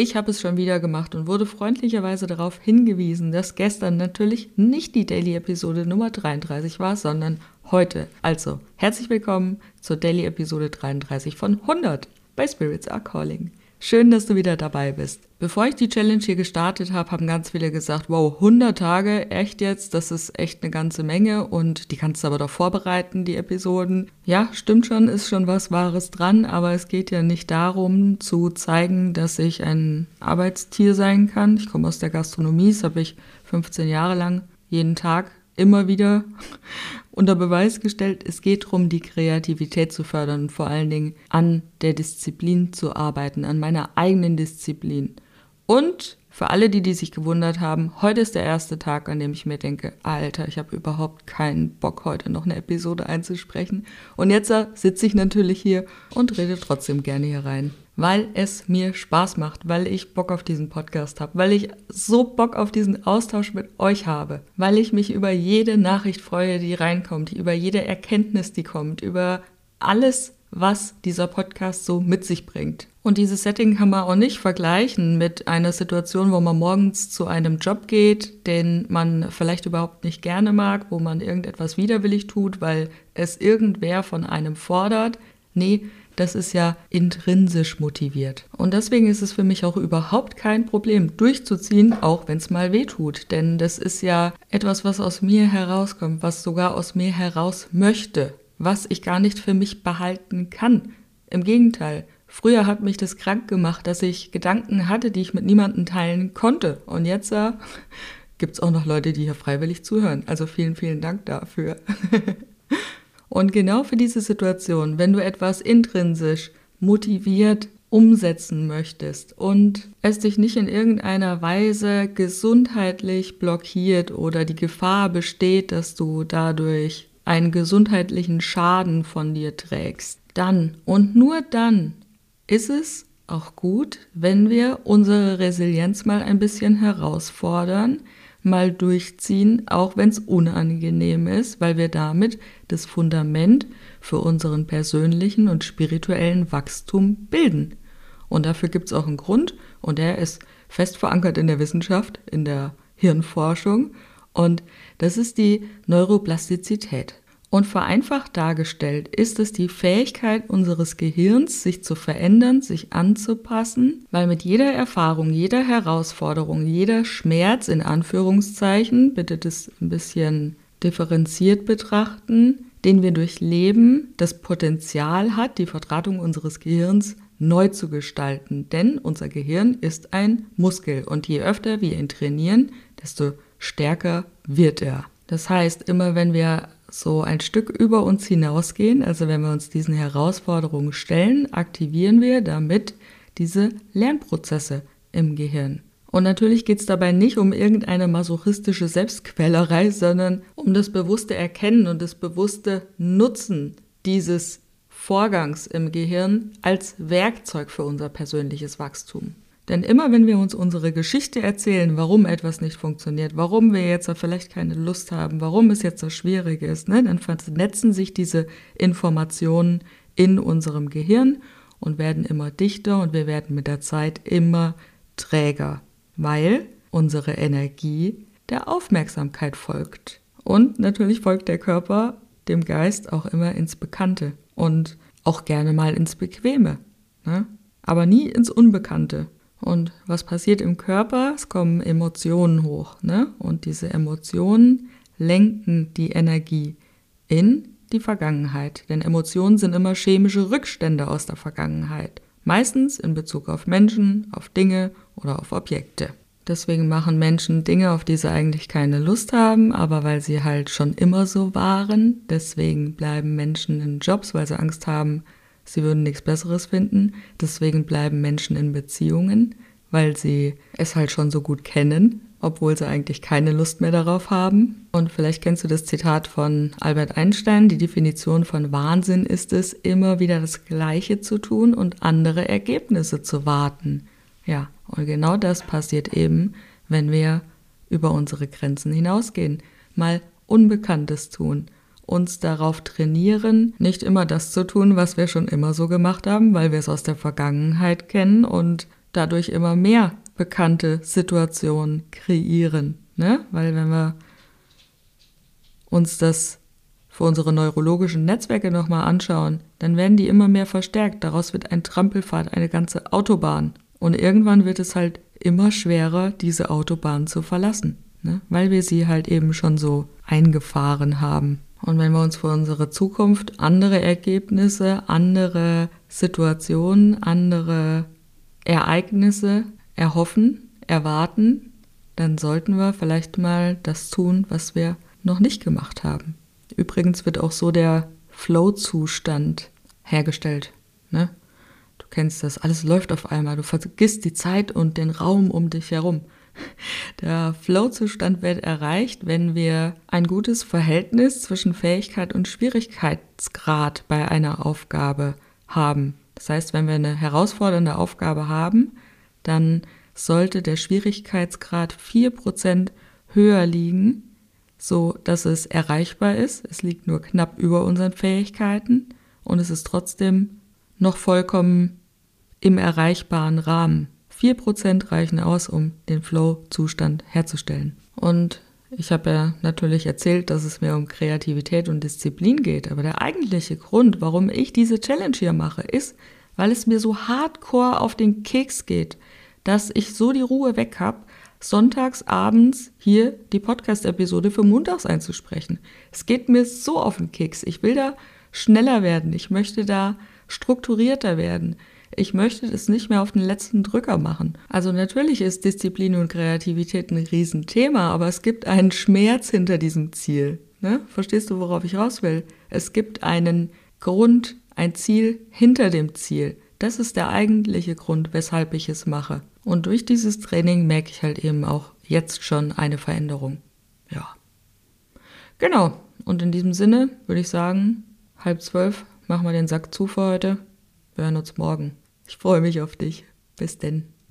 Ich habe es schon wieder gemacht und wurde freundlicherweise darauf hingewiesen, dass gestern natürlich nicht die Daily-Episode Nummer 33 war, sondern heute. Also, herzlich willkommen zur Daily-Episode 33 von 100 bei Spirits Are Calling. Schön, dass du wieder dabei bist. Bevor ich die Challenge hier gestartet habe, haben ganz viele gesagt, wow, 100 Tage, echt jetzt, das ist echt eine ganze Menge und die kannst du aber doch vorbereiten, die Episoden. Ja, stimmt schon, ist schon was Wahres dran, aber es geht ja nicht darum zu zeigen, dass ich ein Arbeitstier sein kann. Ich komme aus der Gastronomie, das habe ich 15 Jahre lang jeden Tag immer wieder unter Beweis gestellt. Es geht darum, die Kreativität zu fördern und vor allen Dingen an der Disziplin zu arbeiten, an meiner eigenen Disziplin. Und für alle, die, die sich gewundert haben, heute ist der erste Tag, an dem ich mir denke, Alter, ich habe überhaupt keinen Bock, heute noch eine Episode einzusprechen. Und jetzt äh, sitze ich natürlich hier und rede trotzdem gerne hier rein weil es mir Spaß macht, weil ich Bock auf diesen Podcast habe, weil ich so Bock auf diesen Austausch mit euch habe, weil ich mich über jede Nachricht freue, die reinkommt, über jede Erkenntnis, die kommt, über alles, was dieser Podcast so mit sich bringt. Und dieses Setting kann man auch nicht vergleichen mit einer Situation, wo man morgens zu einem Job geht, den man vielleicht überhaupt nicht gerne mag, wo man irgendetwas widerwillig tut, weil es irgendwer von einem fordert. Nee, das ist ja intrinsisch motiviert. Und deswegen ist es für mich auch überhaupt kein Problem, durchzuziehen, auch wenn es mal weh tut. Denn das ist ja etwas, was aus mir herauskommt, was sogar aus mir heraus möchte, was ich gar nicht für mich behalten kann. Im Gegenteil, Früher hat mich das krank gemacht, dass ich Gedanken hatte, die ich mit niemandem teilen konnte. Und jetzt äh, gibt es auch noch Leute, die hier freiwillig zuhören. Also vielen, vielen Dank dafür. Und genau für diese Situation, wenn du etwas intrinsisch motiviert umsetzen möchtest und es dich nicht in irgendeiner Weise gesundheitlich blockiert oder die Gefahr besteht, dass du dadurch einen gesundheitlichen Schaden von dir trägst, dann und nur dann ist es auch gut, wenn wir unsere Resilienz mal ein bisschen herausfordern, mal durchziehen, auch wenn es unangenehm ist, weil wir damit das Fundament für unseren persönlichen und spirituellen Wachstum bilden. Und dafür gibt es auch einen Grund und der ist fest verankert in der Wissenschaft, in der Hirnforschung und das ist die Neuroplastizität. Und vereinfacht dargestellt ist es die Fähigkeit unseres Gehirns, sich zu verändern, sich anzupassen, weil mit jeder Erfahrung, jeder Herausforderung, jeder Schmerz in Anführungszeichen, bitte das ein bisschen differenziert betrachten, den wir durchleben, das Potenzial hat, die Vertratung unseres Gehirns neu zu gestalten. Denn unser Gehirn ist ein Muskel und je öfter wir ihn trainieren, desto stärker wird er. Das heißt, immer wenn wir so ein Stück über uns hinausgehen, also wenn wir uns diesen Herausforderungen stellen, aktivieren wir damit diese Lernprozesse im Gehirn. Und natürlich geht es dabei nicht um irgendeine masochistische Selbstquälerei, sondern um das bewusste Erkennen und das bewusste Nutzen dieses Vorgangs im Gehirn als Werkzeug für unser persönliches Wachstum. Denn immer wenn wir uns unsere Geschichte erzählen, warum etwas nicht funktioniert, warum wir jetzt vielleicht keine Lust haben, warum es jetzt so schwierig ist, ne, dann vernetzen sich diese Informationen in unserem Gehirn und werden immer dichter und wir werden mit der Zeit immer träger, weil unsere Energie der Aufmerksamkeit folgt. Und natürlich folgt der Körper dem Geist auch immer ins Bekannte und auch gerne mal ins Bequeme, ne? aber nie ins Unbekannte. Und was passiert im Körper? Es kommen Emotionen hoch. Ne? Und diese Emotionen lenken die Energie in die Vergangenheit. Denn Emotionen sind immer chemische Rückstände aus der Vergangenheit. Meistens in Bezug auf Menschen, auf Dinge oder auf Objekte. Deswegen machen Menschen Dinge, auf die sie eigentlich keine Lust haben, aber weil sie halt schon immer so waren. Deswegen bleiben Menschen in Jobs, weil sie Angst haben, sie würden nichts Besseres finden. Deswegen bleiben Menschen in Beziehungen, weil sie es halt schon so gut kennen, obwohl sie eigentlich keine Lust mehr darauf haben. Und vielleicht kennst du das Zitat von Albert Einstein, die Definition von Wahnsinn ist es, immer wieder das Gleiche zu tun und andere Ergebnisse zu warten. Ja, und genau das passiert eben, wenn wir über unsere Grenzen hinausgehen, mal Unbekanntes tun, uns darauf trainieren, nicht immer das zu tun, was wir schon immer so gemacht haben, weil wir es aus der Vergangenheit kennen und dadurch immer mehr bekannte Situationen kreieren. Ne? Weil wenn wir uns das für unsere neurologischen Netzwerke nochmal anschauen, dann werden die immer mehr verstärkt. Daraus wird ein Trampelpfad, eine ganze Autobahn. Und irgendwann wird es halt immer schwerer, diese Autobahn zu verlassen, ne? weil wir sie halt eben schon so eingefahren haben. Und wenn wir uns für unsere Zukunft andere Ergebnisse, andere Situationen, andere Ereignisse erhoffen, erwarten, dann sollten wir vielleicht mal das tun, was wir noch nicht gemacht haben. Übrigens wird auch so der Flow-Zustand hergestellt. Ne? Du kennst das, alles läuft auf einmal, du vergisst die Zeit und den Raum um dich herum. Der Flow-Zustand wird erreicht, wenn wir ein gutes Verhältnis zwischen Fähigkeit und Schwierigkeitsgrad bei einer Aufgabe haben. Das heißt, wenn wir eine herausfordernde Aufgabe haben, dann sollte der Schwierigkeitsgrad 4% höher liegen, so dass es erreichbar ist. Es liegt nur knapp über unseren Fähigkeiten und es ist trotzdem noch vollkommen im erreichbaren Rahmen. 4% reichen aus, um den Flow-Zustand herzustellen. Und ich habe ja natürlich erzählt, dass es mir um Kreativität und Disziplin geht, aber der eigentliche Grund, warum ich diese Challenge hier mache, ist, weil es mir so hardcore auf den Keks geht, dass ich so die Ruhe weg habe, sonntags abends hier die Podcast-Episode für montags einzusprechen. Es geht mir so auf den Keks. Ich will da schneller werden. Ich möchte da strukturierter werden. Ich möchte das nicht mehr auf den letzten Drücker machen. Also natürlich ist Disziplin und Kreativität ein Riesenthema, aber es gibt einen Schmerz hinter diesem Ziel. Ne? Verstehst du, worauf ich raus will? Es gibt einen Grund, ein Ziel hinter dem Ziel. Das ist der eigentliche Grund, weshalb ich es mache. Und durch dieses Training merke ich halt eben auch jetzt schon eine Veränderung. Ja. Genau. Und in diesem Sinne würde ich sagen, halb zwölf machen wir den Sack zu für heute. Wir hören uns morgen. Ich freue mich auf dich. Bis denn.